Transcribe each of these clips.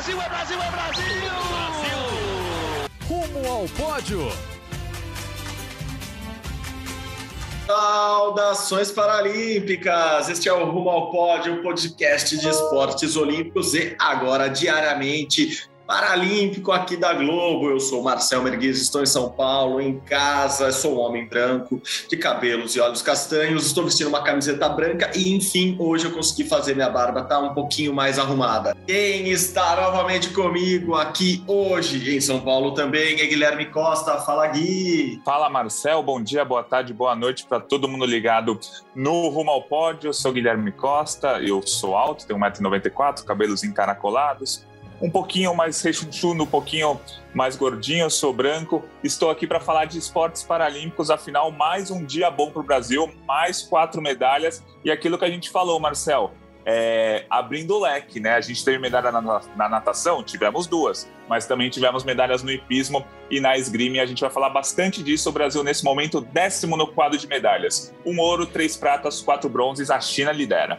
Brasil, é Brasil, é Brasil! Brasil! Rumo ao pódio. Saudações paralímpicas! Este é o Rumo ao Pódio, o podcast de esportes olímpicos e agora diariamente Paralímpico aqui da Globo. Eu sou Marcel Merguiz, estou em São Paulo, em casa, sou um homem branco, de cabelos e olhos castanhos, estou vestindo uma camiseta branca e, enfim, hoje eu consegui fazer minha barba tá um pouquinho mais arrumada. Quem está novamente comigo aqui hoje em São Paulo também é Guilherme Costa. Fala, Gui! Fala, Marcel. Bom dia, boa tarde, boa noite para todo mundo ligado no Rumo ao Pódio. Eu sou Guilherme Costa, eu sou alto, tenho 1,94m, cabelos encaracolados, um pouquinho mais rechonchudo, um pouquinho mais gordinho, sou branco. Estou aqui para falar de esportes paralímpicos, afinal, mais um dia bom para o Brasil, mais quatro medalhas. E aquilo que a gente falou, Marcel, é, abrindo o leque, né? A gente teve medalha na, na, natação, tivemos duas, mas também tivemos medalhas no hipismo e na esgrima. E a gente vai falar bastante disso. O Brasil, nesse momento, décimo no quadro de medalhas: um ouro, três pratas, quatro bronzes. A China lidera.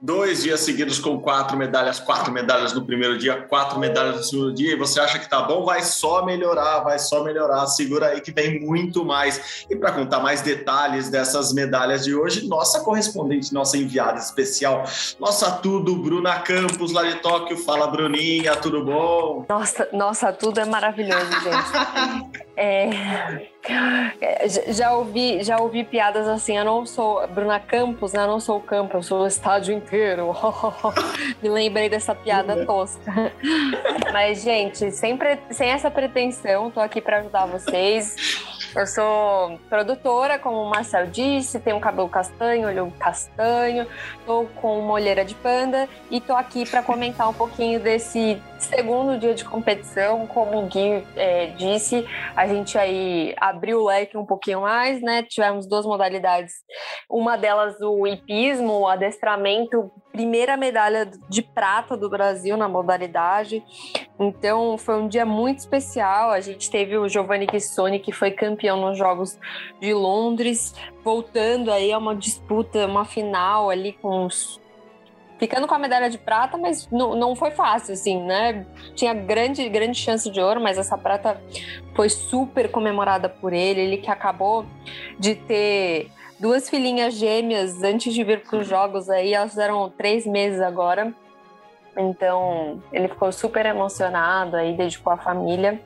Dois dias seguidos com quatro medalhas, quatro medalhas no primeiro dia, quatro medalhas no segundo dia, e você acha que tá bom? Vai só melhorar, vai só melhorar. Segura aí que vem muito mais. E para contar mais detalhes dessas medalhas de hoje, nossa correspondente, nossa enviada especial, nossa tudo, Bruna Campos, lá de Tóquio. Fala, Bruninha, tudo bom? Nossa, nossa tudo é maravilhoso, gente. É, já ouvi, já ouvi piadas assim. Eu não sou Bruna Campos, né? Eu não sou o campo, eu sou o estádio inteiro. Me lembrei dessa piada tosca. Mas, gente, sempre sem essa pretensão, tô aqui para ajudar vocês. Eu sou produtora, como o Marcel disse, tenho um cabelo castanho, olho castanho, tô com uma olheira de panda e tô aqui para comentar um pouquinho desse segundo dia de competição. Como o Gui é, disse, a gente aí abriu o leque um pouquinho mais, né? Tivemos duas modalidades, uma delas o hipismo, o adestramento, primeira medalha de prata do Brasil na modalidade. Então foi um dia muito especial. A gente teve o Giovanni Chissoni, que foi campeão nos Jogos de Londres, voltando aí a uma disputa, uma final ali com os ficando com a medalha de prata, mas não, não foi fácil, assim, né? Tinha grande, grande chance de ouro, mas essa prata foi super comemorada por ele. Ele que acabou de ter duas filhinhas gêmeas antes de vir para os jogos aí, elas fizeram três meses agora. Então ele ficou super emocionado aí, dedicou a família.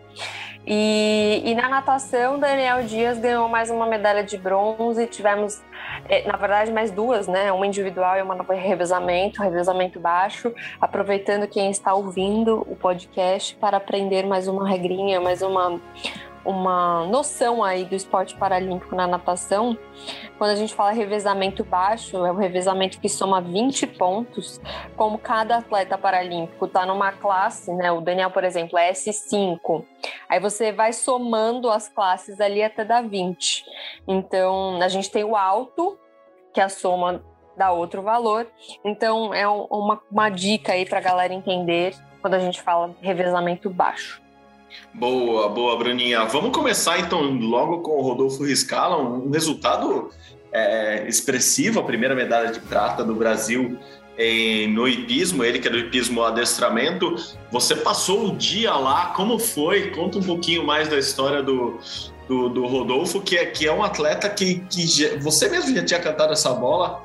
E, e, na natação, Daniel Dias ganhou mais uma medalha de bronze. Tivemos, eh, na verdade, mais duas, né? Uma individual e uma no revezamento, revezamento baixo. Aproveitando quem está ouvindo o podcast para aprender mais uma regrinha, mais uma, uma noção aí do esporte paralímpico na natação, quando a gente fala revezamento baixo, é o revezamento que soma 20 pontos, como cada atleta paralímpico está numa classe, né? O Daniel, por exemplo, é S5. Aí você vai somando as classes ali até dar 20. Então, a gente tem o alto, que é a soma dá outro valor. Então, é uma, uma dica aí para a galera entender quando a gente fala revezamento baixo. Boa, boa, Bruninha. Vamos começar então logo com o Rodolfo Riscala, um resultado é, expressivo, a primeira medalha de prata do Brasil em, no hipismo, ele que é do hipismo adestramento. Você passou o dia lá, como foi? Conta um pouquinho mais da história do, do, do Rodolfo, que é, que é um atleta que, que já, você mesmo já tinha cantado essa bola,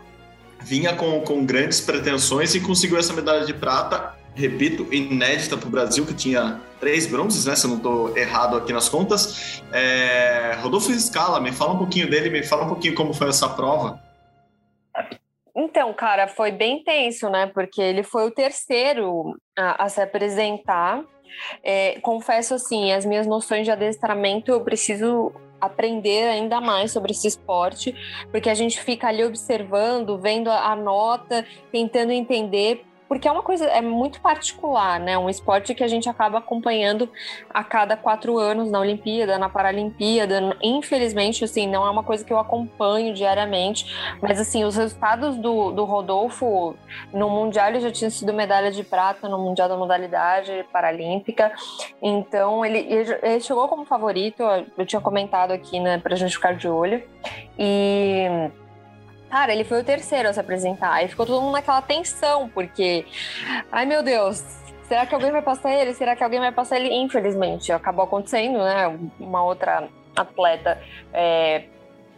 vinha com, com grandes pretensões e conseguiu essa medalha de prata repito, inédita para o Brasil, que tinha três bronzes, né? Se eu não estou errado aqui nas contas. É... Rodolfo Scala, me fala um pouquinho dele, me fala um pouquinho como foi essa prova. Então, cara, foi bem tenso, né? Porque ele foi o terceiro a, a se apresentar. É, confesso assim, as minhas noções de adestramento eu preciso aprender ainda mais sobre esse esporte, porque a gente fica ali observando, vendo a nota, tentando entender porque é uma coisa, é muito particular, né? Um esporte que a gente acaba acompanhando a cada quatro anos na Olimpíada, na Paralimpíada. Infelizmente, assim, não é uma coisa que eu acompanho diariamente, mas assim, os resultados do, do Rodolfo no Mundial ele já tinha sido medalha de prata no Mundial da Modalidade Paralímpica, então ele, ele chegou como favorito, eu tinha comentado aqui, né, pra gente ficar de olho, e Cara, ele foi o terceiro a se apresentar. Aí ficou todo mundo naquela tensão, porque. Ai, meu Deus, Será que alguém vai passar ele? Será que alguém vai passar ele? Infelizmente, acabou acontecendo, né? Uma outra atleta é,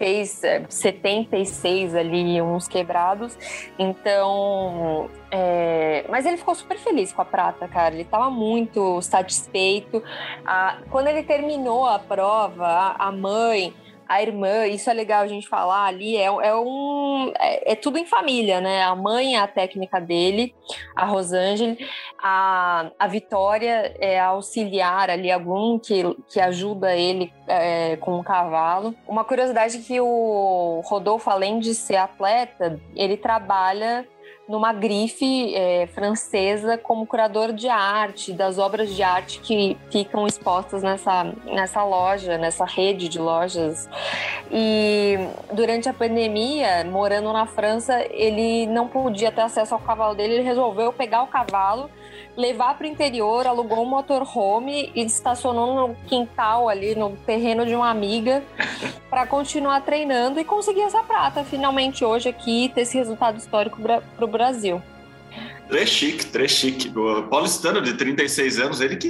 fez 76 é, ali, uns quebrados. Então, é... mas ele ficou super feliz com a prata, cara. Ele estava muito satisfeito. Ah, quando ele terminou a prova, a mãe a irmã, isso é legal a gente falar ali, é, é um. É, é, tudo em família, né? A mãe é a técnica dele, a Rosângela, a, a Vitória é auxiliar ali, algum que, que ajuda ele é, com o cavalo. Uma curiosidade é que o Rodolfo, além de ser atleta, ele trabalha numa grife é, francesa como curador de arte, das obras de arte que ficam expostas nessa, nessa loja, nessa rede de lojas. E durante a pandemia, morando na França, ele não podia ter acesso ao cavalo dele, ele resolveu pegar o cavalo levar para o interior, alugou um motorhome e estacionou no quintal ali, no terreno de uma amiga, para continuar treinando e conseguir essa prata finalmente hoje aqui, ter esse resultado histórico para o Brasil. Três chique, três chique. O paulistano de 36 anos, ele que,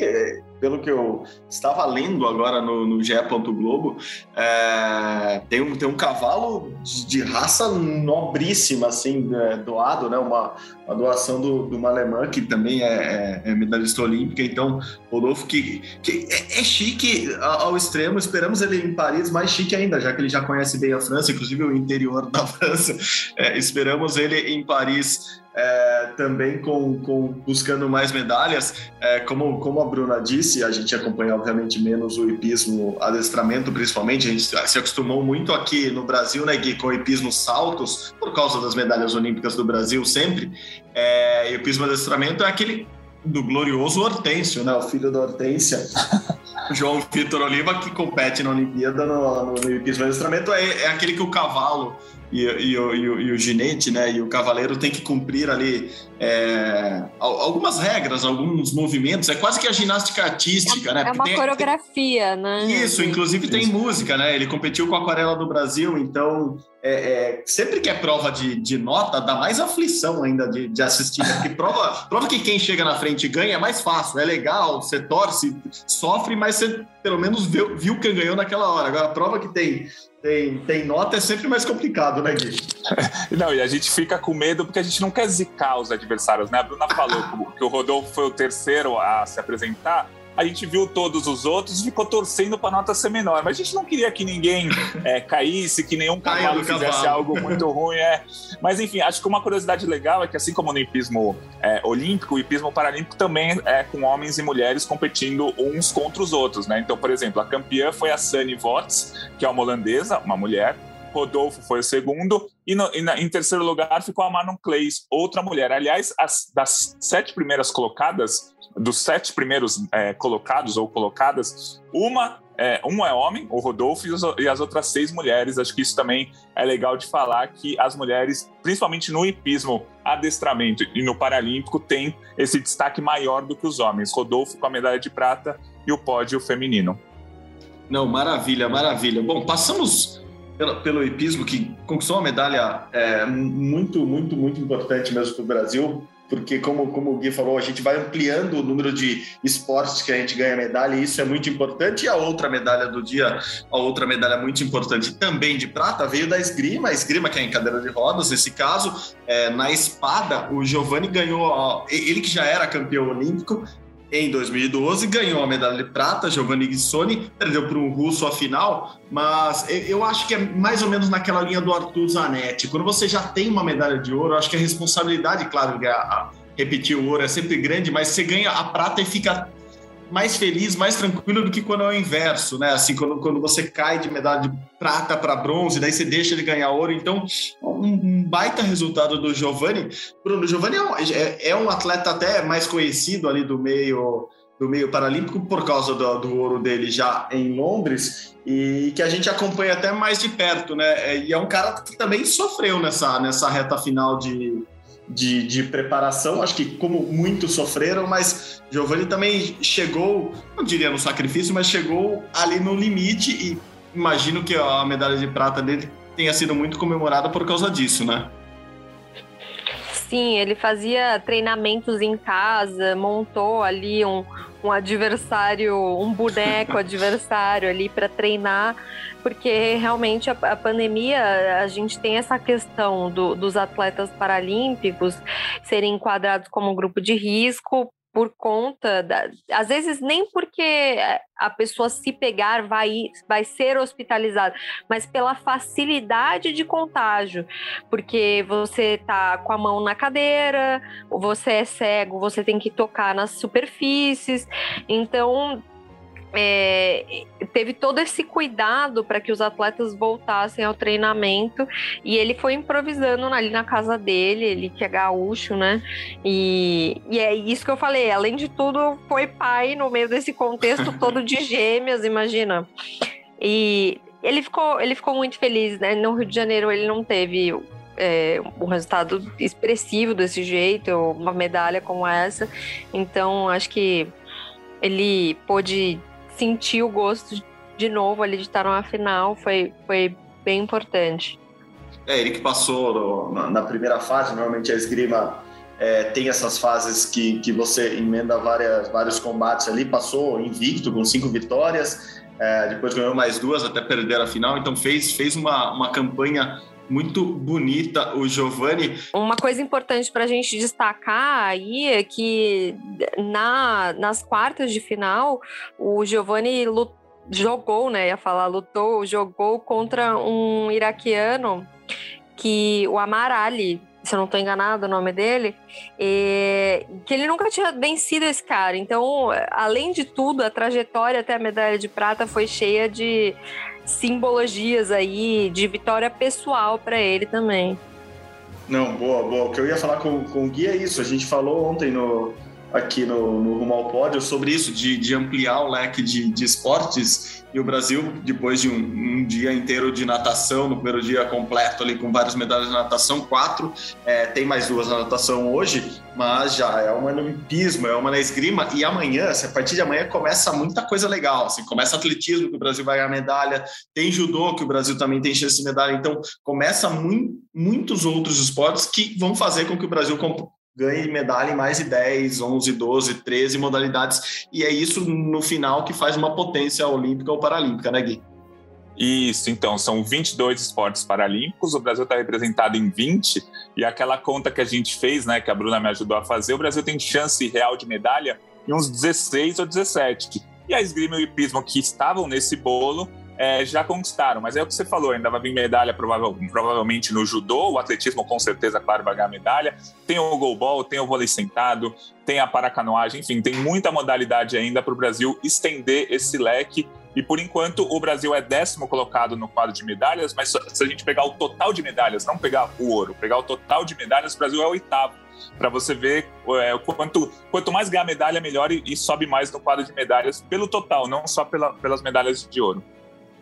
pelo que eu estava lendo agora no, no GE. Globo, é, tem, um, tem um cavalo de, de raça nobríssima, assim, é, doado, né? Uma, uma doação do, de uma alemã que também é, é, é medalhista olímpica. Então, Rodolfo, que, que é, é chique ao extremo, esperamos ele em Paris mais chique ainda, já que ele já conhece bem a França, inclusive o interior da França. É, esperamos ele em Paris é, também com, com, buscando mais medalhas. É, como, como a Bruna disse, a gente acompanha obviamente menos o hipismo adestramento, principalmente. A gente se acostumou muito aqui no Brasil, né, Gui, com o hipismo saltos, por causa das medalhas olímpicas do Brasil sempre. É, e o hipismo adestramento é aquele do glorioso Hortêncio, né, o filho da Hortência. João Vitor Oliva, que compete na Olimpíada no, no, no hipismo adestramento, é, é aquele que o cavalo e, e, e, o, e, o, ginete, né, e o cavaleiro tem que cumprir ali é, algumas regras, alguns movimentos. É quase que a ginástica artística, é, né? É uma tem, coreografia, né? Isso, inclusive tem música, né? Ele competiu com a Aquarela do Brasil, então é, é, sempre que é prova de, de, nota, dá mais aflição ainda de, de assistir. Né? Porque prova, prova que quem chega na frente ganha é mais fácil, é legal, você torce, sofre, mas você pelo menos viu, viu quem ganhou naquela hora. Agora, a prova que tem tem, tem nota é sempre mais complicado, né, Gui? Não, e a gente fica com medo porque a gente não quer zicar os adversários, né? A Bruna falou que o Rodolfo foi o terceiro a se apresentar a gente viu todos os outros e ficou torcendo para nota ser menor. Mas a gente não queria que ninguém é, caísse, que nenhum cavalo fizesse algo muito ruim. É. Mas enfim, acho que uma curiosidade legal é que, assim como no hipismo é, olímpico, o hipismo paralímpico também é com homens e mulheres competindo uns contra os outros. Né? Então, por exemplo, a campeã foi a Sunny Vots, que é uma holandesa, uma mulher. Rodolfo foi o segundo, e, no, e na, em terceiro lugar ficou a Manon Clays, outra mulher. Aliás, as, das sete primeiras colocadas, dos sete primeiros é, colocados ou colocadas, uma é, um é homem, o Rodolfo, e as outras seis mulheres. Acho que isso também é legal de falar que as mulheres, principalmente no hipismo, adestramento e no paralímpico, têm esse destaque maior do que os homens. Rodolfo com a medalha de prata e o pódio feminino. Não, maravilha, maravilha. Bom, passamos pelo, pelo hipismo, que conquistou uma medalha é, muito, muito, muito importante mesmo para o Brasil porque como, como o Gui falou, a gente vai ampliando o número de esportes que a gente ganha medalha, e isso é muito importante. E a outra medalha do dia, a outra medalha muito importante também de prata, veio da esgrima, a esgrima que é em cadeira de rodas, nesse caso, é, na espada, o Giovanni ganhou, ele que já era campeão olímpico, em 2012, ganhou a medalha de prata, Giovanni Guissoni, perdeu para um russo a final, mas eu acho que é mais ou menos naquela linha do Arthur Zanetti. Quando você já tem uma medalha de ouro, eu acho que a responsabilidade, claro, repetir o ouro é sempre grande, mas você ganha a prata e fica mais feliz, mais tranquilo do que quando é o inverso, né? Assim, quando, quando você cai de medalha de prata para bronze, daí você deixa ele ganhar ouro. Então, um, um baita resultado do Giovanni. Bruno, Giovanni é um, é, é um atleta até mais conhecido ali do meio do meio paralímpico por causa do, do, ouro dele já em Londres e que a gente acompanha até mais de perto, né? É, e é um cara que também sofreu nessa, nessa reta final de, de, de, preparação, acho que como muitos sofreram, mas Giovanni também chegou, não diria no sacrifício, mas chegou ali no limite e imagino que a medalha de prata dele tenha sido muito comemorada por causa disso, né? Sim, ele fazia treinamentos em casa, montou ali um, um adversário, um boneco adversário ali para treinar, porque realmente a, a, pandemia, a gente tem essa questão do, dos atletas paralímpicos serem enquadrados como grupo de risco por conta da, às vezes nem porque a pessoa se pegar vai vai ser hospitalizada, mas pela facilidade de contágio, porque você tá com a mão na cadeira, você é cego, você tem que tocar nas superfícies, então é, teve todo esse cuidado para que os atletas voltassem ao treinamento e ele foi improvisando ali na casa dele, ele que é gaúcho, né? E, e é isso que eu falei, além de tudo, foi pai no meio desse contexto todo de gêmeas, imagina. E ele ficou, ele ficou muito feliz, né? No Rio de Janeiro ele não teve é, um resultado expressivo desse jeito, uma medalha como essa. Então, acho que ele pôde sentir o gosto de novo ali de estar numa final foi, foi bem importante. É, ele que passou no, na primeira fase, normalmente a esgrima é, tem essas fases que, que você emenda várias, vários combates ali, passou invicto com cinco vitórias, é, depois ganhou mais duas até perder a final, então fez, fez uma, uma campanha muito bonita o Giovanni. Uma coisa importante para a gente destacar aí é que na, nas quartas de final, o Giovanni lutou jogou, né? Ia falar, lutou, jogou contra um iraquiano que o Amar Ali, se eu não estou enganado o nome dele, e, que ele nunca tinha vencido esse cara. Então, além de tudo, a trajetória até a medalha de prata foi cheia de simbologias aí de vitória pessoal para ele também. Não, boa, boa. O que eu ia falar com, com o Gui é isso. A gente falou ontem no, aqui no, no Rumo ao Pódio sobre isso, de, de ampliar o leque de, de esportes. E o Brasil, depois de um, um, dia inteiro de natação, no primeiro dia completo ali com várias medalhas de natação, quatro, é, tem mais duas na natação hoje, mas já é uma no é uma na esgrima. E amanhã, assim, a partir de amanhã, começa muita coisa legal. Assim, começa atletismo, que o Brasil vai ganhar medalha, tem judô, que o Brasil também tem chance de medalha. Então, começa muito, muitos outros esportes que vão fazer com que o Brasil ganhe medalha em mais de 10, 11, 12, 13 modalidades. E é isso no final que faz uma potência olímpica ou paralímpica, né, Gui? Isso, então, são 22 esportes paralímpicos, o Brasil está representado em 20, e aquela conta que a gente fez, né, que a Bruna me ajudou a fazer, o Brasil tem chance real de medalha em uns 16 ou 17. E a esgrima e o hipismo que estavam nesse bolo é, já conquistaram. Mas é o que você falou, ainda vai vir medalha provavelmente no judô, o atletismo com certeza, claro, vai ganhar medalha. Tem o goalball, tem o vôlei sentado, tem a paracanoagem, enfim, tem muita modalidade ainda para o Brasil estender esse leque. E por enquanto o Brasil é décimo colocado no quadro de medalhas, mas se a gente pegar o total de medalhas, não pegar o ouro, pegar o total de medalhas, o Brasil é oitavo para você ver é, quanto, quanto mais ganhar medalha, melhor e, e, sobe mais no quadro de medalhas pelo total, não só pela, pelas medalhas de ouro.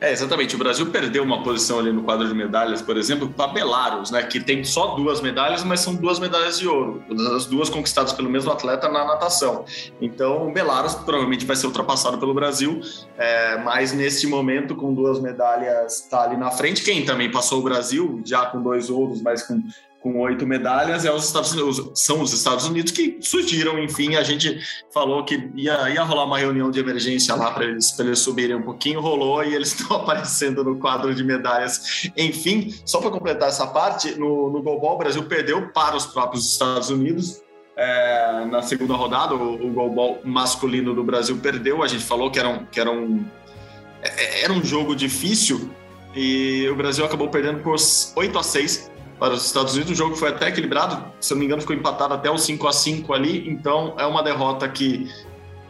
É, exatamente. O Brasil perdeu uma posição ali no quadro de medalhas, por exemplo, para Belarus, né, que tem só duas medalhas, mas são duas medalhas de ouro, as duas conquistadas pelo mesmo atleta na natação. Então, Belarus provavelmente vai ser ultrapassado pelo Brasil, é, mas neste momento, com duas medalhas, está ali na frente. Quem também passou o Brasil, já com dois ouros, mas com com oito medalhas, é os Estados Unidos, são os Estados Unidos que surgiram, enfim, a gente falou que ia, ia rolar uma reunião de emergência lá para eles, eles subirem um pouquinho, rolou e eles estão aparecendo no quadro de medalhas. Enfim, só para completar essa parte, no, no Goalball, o Brasil perdeu para os próprios Estados Unidos, é, na segunda rodada, o, o goalball masculino do Brasil perdeu. A gente falou que era um, que era um, é, era um jogo difícil e o Brasil acabou perdendo por 8 a 6 para os Estados Unidos. O jogo foi até equilibrado, se eu não me engano, ficou empatado até os 5 a 5 ali. Então é uma derrota que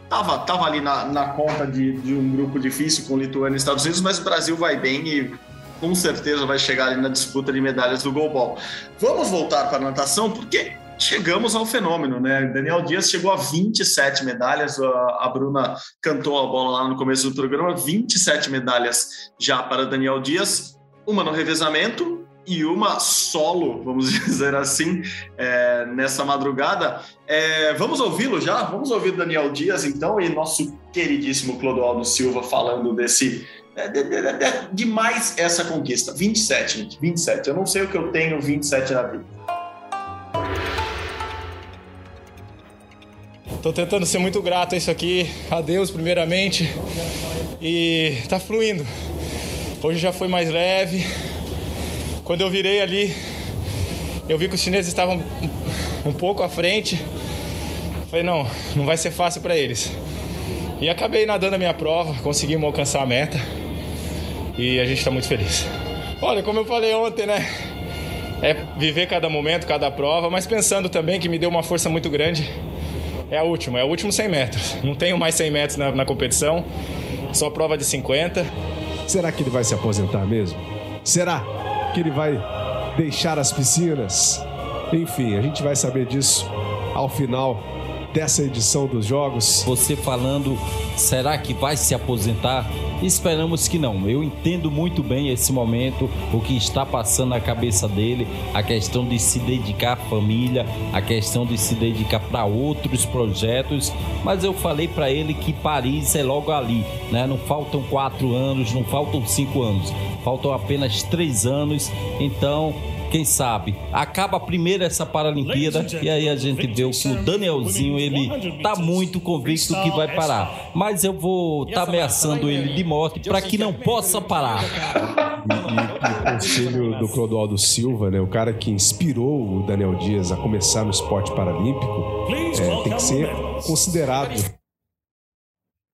estava tava ali na, na conta de, de, um grupo difícil com Lituânia e Estados Unidos, mas o Brasil vai bem e com certeza vai chegar ali na disputa de medalhas do goalball. Vamos voltar para a natação, porque chegamos ao fenômeno, né? Daniel Dias chegou a 27 medalhas, a Bruna cantou a bola lá no começo do programa, 27 medalhas já para Daniel Dias, uma no revezamento, e uma solo, vamos dizer assim, é, nessa madrugada. É, vamos ouvi-lo já? Vamos ouvir Daniel Dias, então, e nosso queridíssimo Clodoaldo Silva falando desse. É, de, de, de, de, mais essa conquista. 27, gente, 27. Eu não sei o que eu tenho 27 na vida. Tô tentando ser muito grato a isso aqui, a Deus primeiramente. E tá fluindo. Hoje já foi mais leve. Quando eu virei ali, eu vi que os chineses estavam um pouco à frente. Falei, não, não vai ser fácil para eles. E acabei nadando a minha prova, conseguimos alcançar a meta. E a gente está muito feliz. Olha, como eu falei ontem, né? É viver cada momento, cada prova, mas pensando também que me deu uma força muito grande é a última, é o último 100 metros. Não tenho mais 100 metros na, na competição, só prova de 50. Será que ele vai se aposentar mesmo? Será que ele vai deixar as piscinas? Enfim, a gente vai saber disso ao final dessa edição dos Jogos. Você falando, será que vai se aposentar? Esperamos que não. Eu entendo muito bem esse momento, o que está passando na cabeça dele, a questão de se dedicar à família, a questão de se dedicar para outros projetos. Mas eu falei para ele que Paris é logo ali, né? Não faltam quatro anos, não faltam cinco anos, faltam apenas três anos. Então quem sabe, acaba primeiro essa Paralimpíada e aí a gente vê que o Danielzinho ele tá muito convicto que vai parar. Mas eu vou estar tá ameaçando ele de morte para que não possa parar. E, e, o conselho do Clodoaldo Silva, né, o cara que inspirou o Daniel Dias a começar no esporte paralímpico, é, tem que ser considerado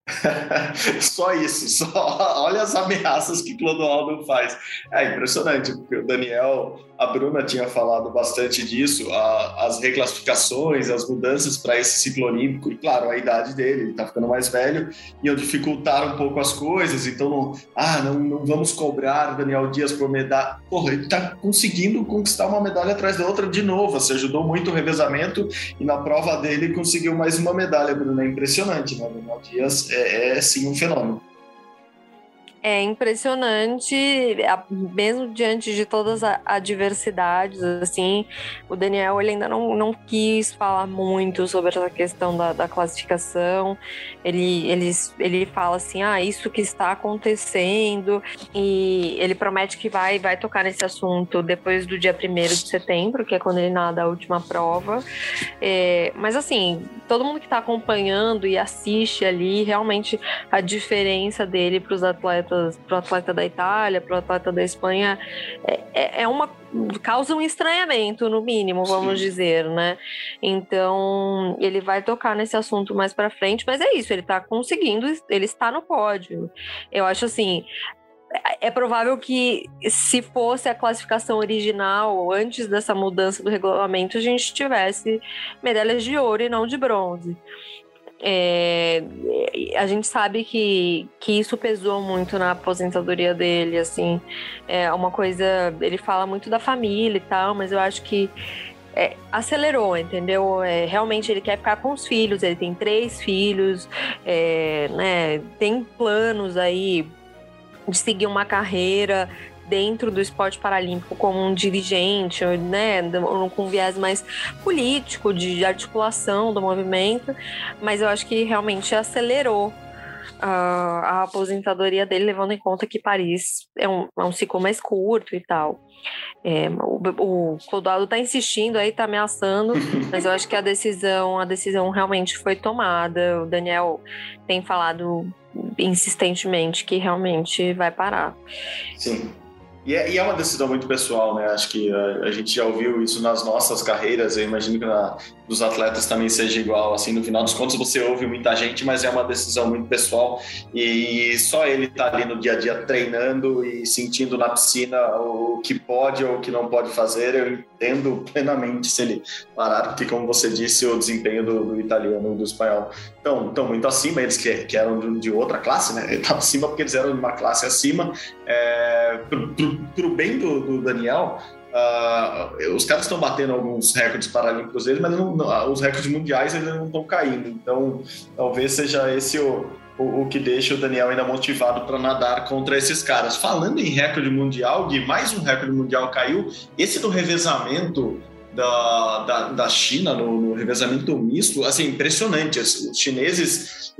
só isso, só olha as ameaças que Clodoaldo faz. É impressionante, porque o Daniel, a Bruna tinha falado bastante disso, a, as reclassificações, as mudanças para esse ciclo olímpico, e claro, a idade dele, ele está ficando mais velho, iam dificultar um pouco as coisas, então não, ah, não, não vamos cobrar Daniel Dias por medalha. Porra, ele está conseguindo conquistar uma medalha atrás da outra de novo, você ajudou muito o revezamento e na prova dele conseguiu mais uma medalha, Bruna, é impressionante, né? Daniel Dias é, é sim um fenômeno. É impressionante, mesmo diante de todas as adversidades, assim, o Daniel ele ainda não, não quis falar muito sobre essa questão da, da classificação. Ele, ele, ele fala assim, ah, isso que está acontecendo, e ele promete que vai, vai tocar nesse assunto depois do dia 1 de setembro, que é quando ele nada a última prova. É, mas assim, todo mundo que está acompanhando e assiste ali, realmente a diferença dele para os atletas atletas, pro atleta da Itália, pro atleta da Espanha, é, é, é uma causa um estranhamento, no mínimo, vamos Sim. dizer, né? Então, ele vai tocar nesse assunto mais para frente, mas é isso, ele tá conseguindo, ele está no pódio. Eu acho assim, é provável que se fosse a classificação original, antes dessa mudança do regulamento, a gente tivesse medalhas de ouro e não de bronze. É, a gente sabe que, que isso pesou muito na aposentadoria dele, assim, é uma coisa, ele fala muito da família e tal, mas eu acho que é, acelerou, entendeu? É, realmente ele quer ficar com os filhos, ele tem três filhos, é, né, tem planos aí de seguir uma carreira dentro do esporte paralímpico como um dirigente, né, com viés mais político, de articulação do movimento, mas eu acho que realmente acelerou a, a aposentadoria dele, levando em conta que Paris é um, é um ciclo mais curto e tal. É, o, o Clodoaldo está insistindo aí, está ameaçando, mas eu acho que a decisão, a decisão realmente foi tomada. O Daniel tem falado insistentemente que realmente vai parar. Sim. E é, e é, uma decisão muito pessoal, né? Acho que a, a, gente já ouviu isso nas nossas carreiras. Eu imagino que na, dos atletas também seja igual. Assim, no final dos contos, você ouve muita gente, mas é uma decisão muito pessoal. E só ele tá ali no dia a dia treinando e sentindo na piscina o que pode ou o que não pode fazer. Eu entendo plenamente se ele parar, porque, como você disse, o desempenho do, do italiano e do espanhol estão, estão muito acima. Eles que, que eram de, outra classe, né? Estavam acima porque eles eram de uma classe acima. É, bem do, do Daniel, uh, os caras estão batendo alguns recordes paralímpicos deles, mas não, não, os recordes mundiais eles não estão caindo. Então, talvez seja esse o, o, o que deixa o Daniel ainda motivado para nadar contra esses caras. Falando em recorde mundial, Gui, mais um recorde mundial caiu. Esse do revezamento da, da, da China no, no, revezamento misto, assim, impressionante. Os chineses,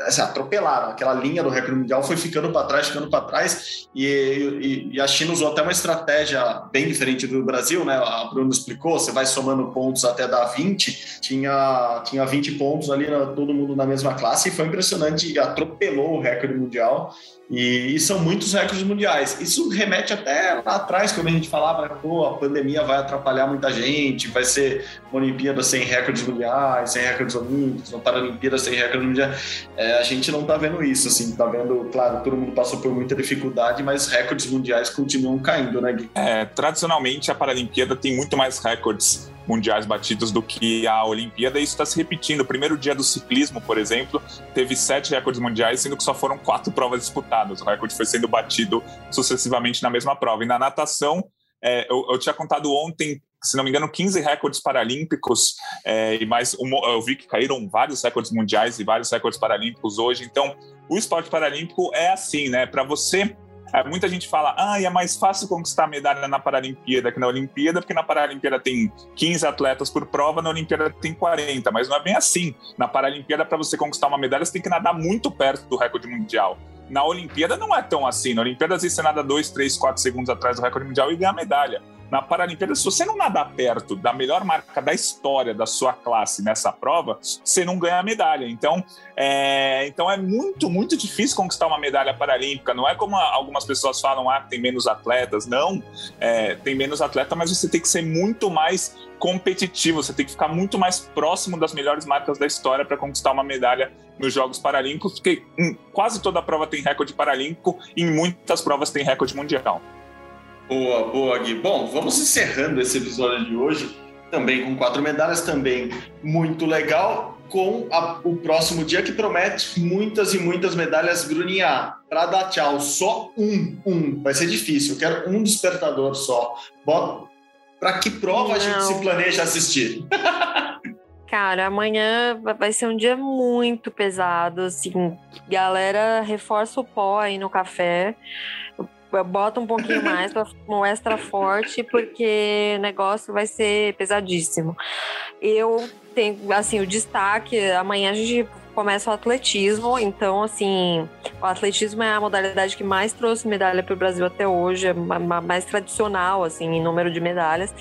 assim, atropelaram. Aquela linha do recorde mundial foi ficando para trás, ficando para trás, e, e, e, a China usou até uma estratégia bem diferente do Brasil, né? A Bruno explicou: você vai somando pontos até dar 20, tinha, tinha 20 pontos ali, todo mundo na mesma classe, e foi impressionante, atropelou o recorde mundial. E, e, são muitos recordes mundiais. Isso remete até lá atrás, quando a gente falava, pô, a pandemia vai atrapalhar muita gente, vai ser uma Olimpíada sem recordes mundiais, sem recordes olímpicos, uma Paralimpíada sem recordes mundiais. É, a gente não tá vendo isso, assim, tá vendo, claro, todo mundo passou por muita dificuldade, mas recordes mundiais continuam caindo, né, Gui? É, tradicionalmente a Paralimpíada tem muito mais recordes mundiais batidos do que a Olimpíada, e isso está se repetindo. O primeiro dia do ciclismo, por exemplo, teve sete recordes mundiais, sendo que só foram quatro provas disputadas. O recorde foi sendo batido sucessivamente na mesma prova. E na natação, é, eu, eu, tinha contado ontem, se não me engano, 15 recordes paralímpicos, é, e mais um, eu vi que caíram vários recordes mundiais e vários recordes paralímpicos hoje. Então, o esporte paralímpico é assim, né? Para você Muita gente fala, ah, é mais fácil conquistar medalha na Paralimpíada que na Olimpíada, porque na Paralimpíada tem 15 atletas por prova, na Olimpíada tem 40, mas não é bem assim. Na Paralimpíada, para você conquistar uma medalha, você tem que nadar muito perto do recorde mundial. Na Olimpíada não é tão assim. Na Olimpíada, às vezes você nada 2, 3, 4 segundos atrás do recorde mundial e ganha a medalha na Paralimpíada, se você não nadar perto da melhor marca da história da sua classe nessa prova, você não ganha a medalha. Então é, então é muito, muito difícil conquistar uma medalha paralímpica. Não é como algumas pessoas falam, ah, tem menos atletas. Não, é, tem menos atleta, mas você tem que ser muito mais competitivo, você tem que ficar muito mais próximo das melhores marcas da história para conquistar uma medalha nos Jogos Paralímpicos, porque em quase toda prova tem recorde paralímpico e em muitas provas tem recorde mundial. Boa, boa, Gui. Bom, vamos encerrando esse episódio de hoje, também com quatro medalhas, também muito legal, com a, o próximo dia que promete muitas e muitas medalhas Bruninha. Para dar tchau, só um, um. Vai ser difícil, eu quero um despertador só. Para que prova Não. a gente se planeja assistir? Cara, amanhã vai ser um dia muito pesado, assim. Galera, reforça o pó aí no café bota um pouquinho mais para um extra forte, porque o negócio vai ser pesadíssimo. Eu tenho, assim, o destaque, amanhã a gente começa o atletismo, então, assim, o atletismo é a modalidade que mais trouxe medalha para o Brasil até hoje, é mais tradicional, assim, em número de medalhas.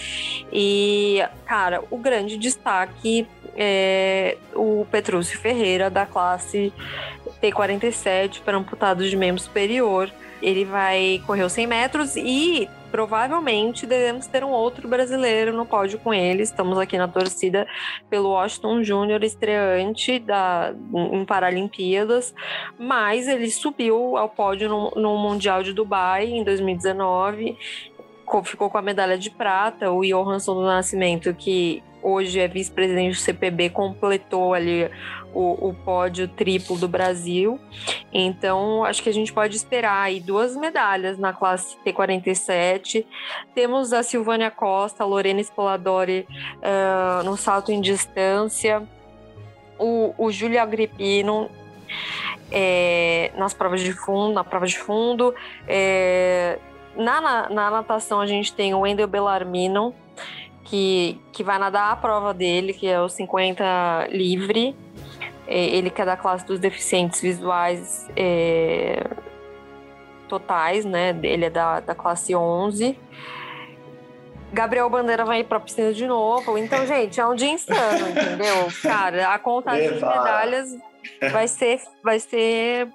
E, cara, o grande destaque é o Petrúcio Ferreira, da classe T47 para amputados de membro superior. Ele vai correr os 100 metros e provavelmente devemos ter um outro brasileiro no pódio com ele. Estamos aqui na torcida pelo Washington Júnior, estreante da, em Paralimpíadas, mas ele subiu ao pódio no, no Mundial de Dubai em 2019 ficou com a medalha de prata, o Johansson do Nascimento, que hoje é vice-presidente do CPB, completou ali o, o, pódio triplo do Brasil. Então, acho que a gente pode esperar aí duas medalhas na classe T47. Temos a Silvânia Costa, a Lorena Spoladori uh, no salto em distância, o, o Júlio Agrippino é, nas provas de fundo, na prova de fundo. É, na, na, na, natação a gente tem o Wendel Bellarmino, que, que vai nadar a prova dele, que é o 50 livre. É, ele que é da classe dos deficientes visuais é, totais, né? Ele é da, da classe 11. Gabriel Bandeira vai ir pra piscina de novo. Então, gente, é um dia insano, entendeu? Cara, a contagem de medalhas vai ser, vai ser.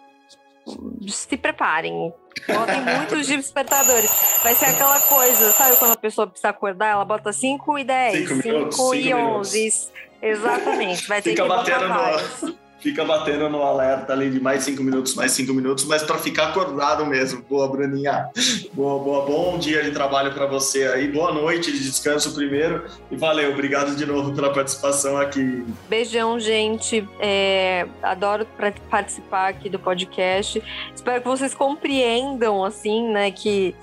Se preparem. Botem muitos despertadores. Vai ser aquela coisa, sabe quando a pessoa precisa acordar, ela bota 5 e 10, 5 e 11. Exatamente. Vai ter Fica que batendo no, fica batendo no alerta ali de mais cinco minutos, mais cinco minutos, mas para ficar acordado mesmo. Boa, Bruninha. Boa, boa. Bom dia de trabalho para você aí. Boa noite de descanso primeiro. E valeu, obrigado de novo pela participação aqui. Beijão, gente. É, adoro participar aqui do podcast. Espero que vocês compreendam, assim, né, que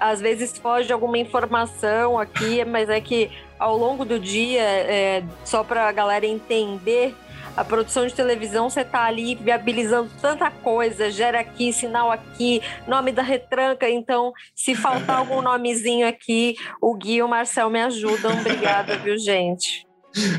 às vezes foge alguma informação aqui, mas é que ao longo do dia, é, só para a galera entender a produção de televisão, você tá ali viabilizando tanta coisa, gera aqui, sinal aqui, nome da retranca. Então, se faltar algum nomezinho aqui, o Gui e o Marcel me ajudam. Obrigada, viu, gente?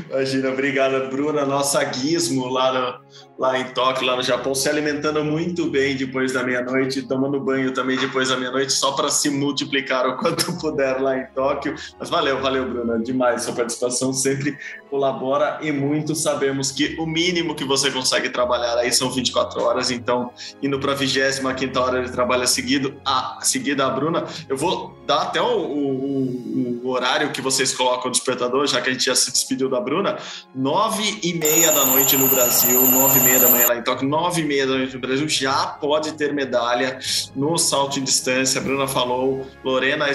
Imagina, obrigada, Bruna, nossa guismo lá, no, lá em Tóquio, lá no Japão, se alimentando muito bem depois da meia-noite, tomando banho também depois da meia-noite, só para se multiplicar o quanto puder lá em Tóquio. Mas valeu, valeu, Bruna, demais. Sua participação sempre colabora e muito. Sabemos que o mínimo que você consegue trabalhar aí são 24 horas, então, indo para a 25 hora de trabalho seguido, a, seguida a Bruna, eu vou dar até o, o, o horário que vocês colocam no despertador, já que a gente já se despediu da Bruna, nove e meia da noite no Brasil, nove e meia da manhã lá em Tóquio, nove e meia da noite no Brasil, já pode ter medalha no salto em distância. A Bruna falou, Lorena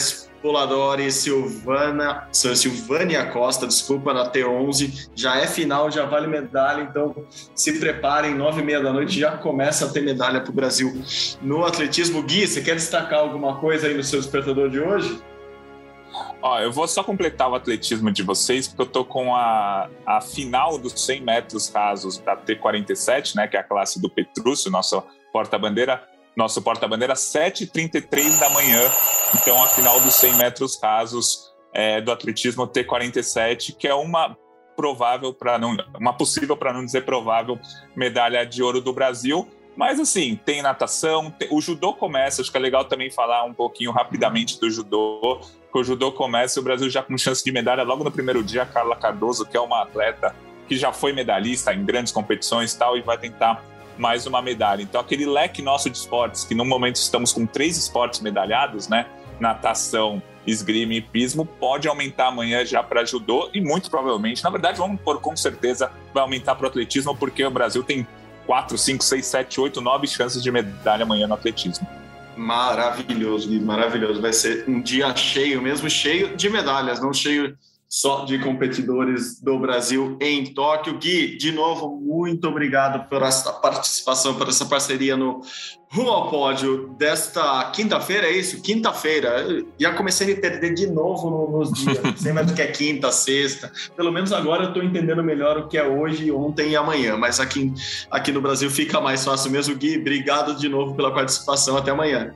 Poladori, Silvana, Silvânia Costa, desculpa, na T11, já é final, já vale medalha, então se preparem, nove e meia da noite já começa a ter medalha para o Brasil no atletismo. Gui, você quer destacar alguma coisa aí no seu despertador de hoje? Ó, eu vou só completar o atletismo de vocês, porque eu tô com a, a final dos 100 metros rasos da T47, né, que é a classe do Petrúcio, nosso porta-bandeira, nosso porta-bandeira, 7h33 da manhã. Então, a final dos 100 metros rasos é, do atletismo T47, que é uma provável para não, uma possível para não dizer provável medalha de ouro do Brasil. Mas assim, tem natação, tem, o judô começa, acho que é legal também falar um pouquinho rapidamente do judô que o judô começa o Brasil já com chance de medalha logo no primeiro dia. A Carla Cardoso, que é uma atleta que já foi medalhista em grandes competições e tal, e vai tentar mais uma medalha. Então, aquele leque nosso de esportes, que no momento estamos com três esportes medalhados, né? Natação, esgrima e pismo, pode aumentar amanhã já para judô e muito provavelmente, na verdade, vamos por com certeza, vai aumentar para o atletismo, porque o Brasil tem 4, 5, 6, 7, 8, 9 chances de medalha amanhã no atletismo. Maravilhoso, maravilhoso. Vai ser um dia cheio, mesmo cheio de medalhas, não cheio só de competidores do Brasil em Tóquio. Gui, de novo, muito obrigado por essa participação, por essa parceria no Rumo ao Pódio desta quinta-feira, é isso? Quinta-feira. Já comecei a me perder de novo nos dias. Não sei mais o que é quinta, sexta. Pelo menos agora eu estou entendendo melhor o que é hoje, ontem e amanhã. Mas aqui, aqui no Brasil fica mais fácil mesmo. Gui, obrigado de novo pela participação. Até amanhã.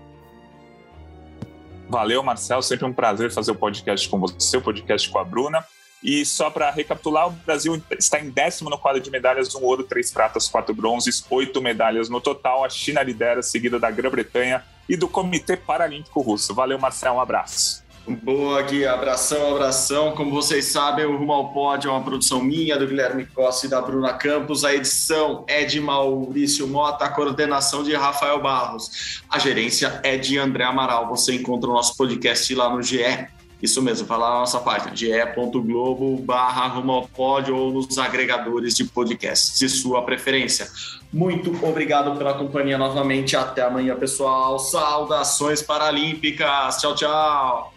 Valeu, Marcel. Sempre um prazer fazer o podcast com você, o podcast com a Bruna. E só para recapitular, o Brasil está em décimo no quadro de medalhas, um ouro, três pratas, quatro bronzes, oito medalhas no total. A China lidera, seguida da Grã-Bretanha e do Comitê Paralímpico Russo. Valeu, Marcel, um abraço. Boa, Gui. Abração, abração. Como vocês sabem, o Rumo ao é uma produção minha, do Guilherme Costa e da Bruna Campos. A edição é de Maurício Mota, a coordenação de Rafael Barros. A gerência é de André Amaral. Você encontra o nosso podcast lá no GE. Isso mesmo, vai lá na nossa página, ge.globo barra ou nos agregadores de podcasts de sua preferência. Muito obrigado pela companhia novamente. Até amanhã, pessoal. Saudações paralímpicas. Tchau, tchau.